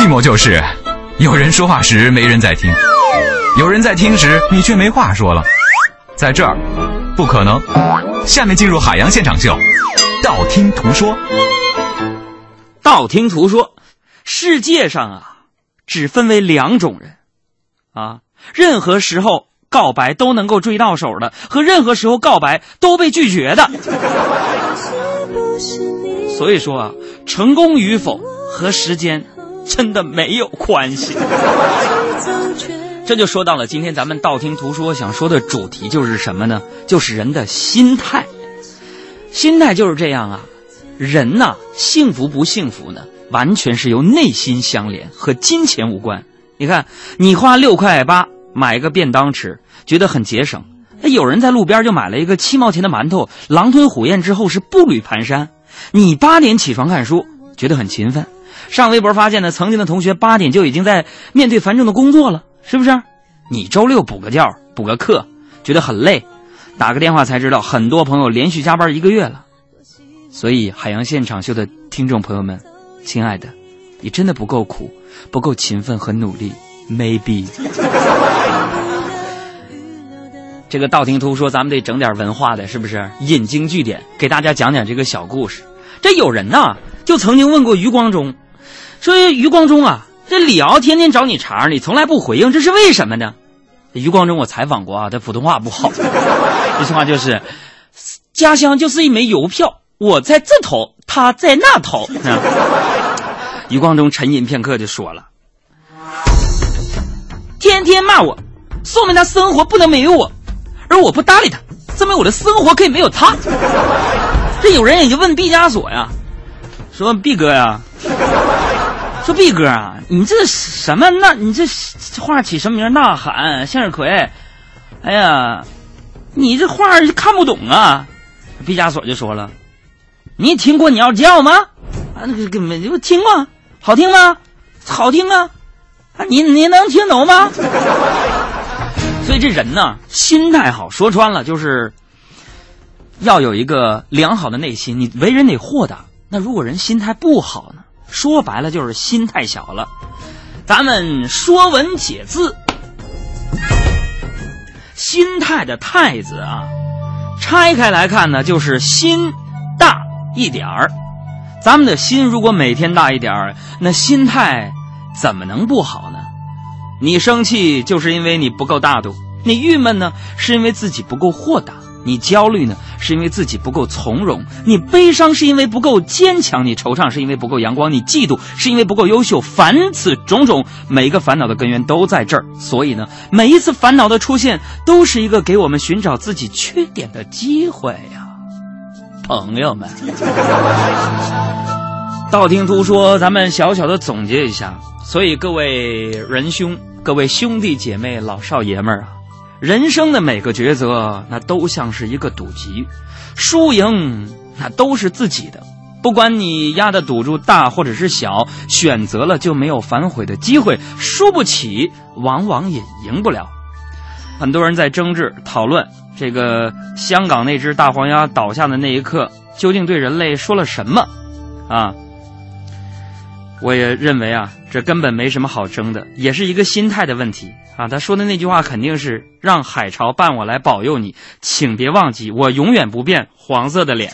寂寞就是有人说话时没人在听，有人在听时你却没话说了。在这儿，不可能。下面进入海洋现场秀，道听途说。道听途说，世界上啊，只分为两种人，啊，任何时候告白都能够追到手的，和任何时候告白都被拒绝的。所以说啊，成功与否和时间真的没有关系。这就说到了今天咱们道听途说想说的主题，就是什么呢？就是人的心态。心态就是这样啊，人呐，幸福不幸福呢，完全是由内心相连，和金钱无关。你看，你花六块八买一个便当吃，觉得很节省；那有人在路边就买了一个七毛钱的馒头，狼吞虎咽之后是步履蹒跚。你八点起床看书，觉得很勤奋；上微博发现呢，曾经的同学八点就已经在面对繁重的工作了，是不是？你周六补个觉、补个课，觉得很累。打个电话才知道，很多朋友连续加班一个月了。所以，海洋现场秀的听众朋友们，亲爱的，你真的不够苦，不够勤奋和努力，maybe。这个道听途说，咱们得整点文化的，是不是？引经据典，给大家讲讲这个小故事。这有人呐，就曾经问过余光中，说余光中啊，这李敖天天找你茬，你从来不回应，这是为什么呢？余光中我采访过啊，他普通话不好。这句话就是：家乡就是一枚邮票，我在这头，他在那头。余光中沉吟片刻就说了：“天天骂我，说明他生活不能没有我，而我不搭理他，证明我的生活可以没有他。”这有人也就问毕加索呀，说毕哥呀。说毕哥啊，你这什么那？你这画起什么名？呐喊向日葵。哎呀，你这画看不懂啊！毕加索就说了：“你听过鸟叫吗？啊，那个根本就听过，好听吗？好听啊！啊，你你能听懂吗？” 所以这人呢，心态好，说穿了就是要有一个良好的内心。你为人得豁达。那如果人心态不好呢？说白了就是心太小了。咱们说文解字，心态的“态”字啊，拆开来看呢，就是心大一点儿。咱们的心如果每天大一点儿，那心态怎么能不好呢？你生气就是因为你不够大度，你郁闷呢是因为自己不够豁达。你焦虑呢，是因为自己不够从容；你悲伤是因为不够坚强；你惆怅是因为不够阳光；你嫉妒是因为不够优秀。凡此种种，每一个烦恼的根源都在这儿。所以呢，每一次烦恼的出现，都是一个给我们寻找自己缺点的机会呀，朋友们。道听途说，咱们小小的总结一下。所以各位仁兄、各位兄弟姐妹、老少爷们儿啊。人生的每个抉择，那都像是一个赌局，输赢那都是自己的。不管你押的赌注大或者是小，选择了就没有反悔的机会，输不起，往往也赢不了。很多人在争执讨论这个香港那只大黄鸭倒下的那一刻，究竟对人类说了什么？啊，我也认为啊，这根本没什么好争的，也是一个心态的问题。啊，他说的那句话肯定是让海潮伴我来保佑你，请别忘记我永远不变黄色的脸。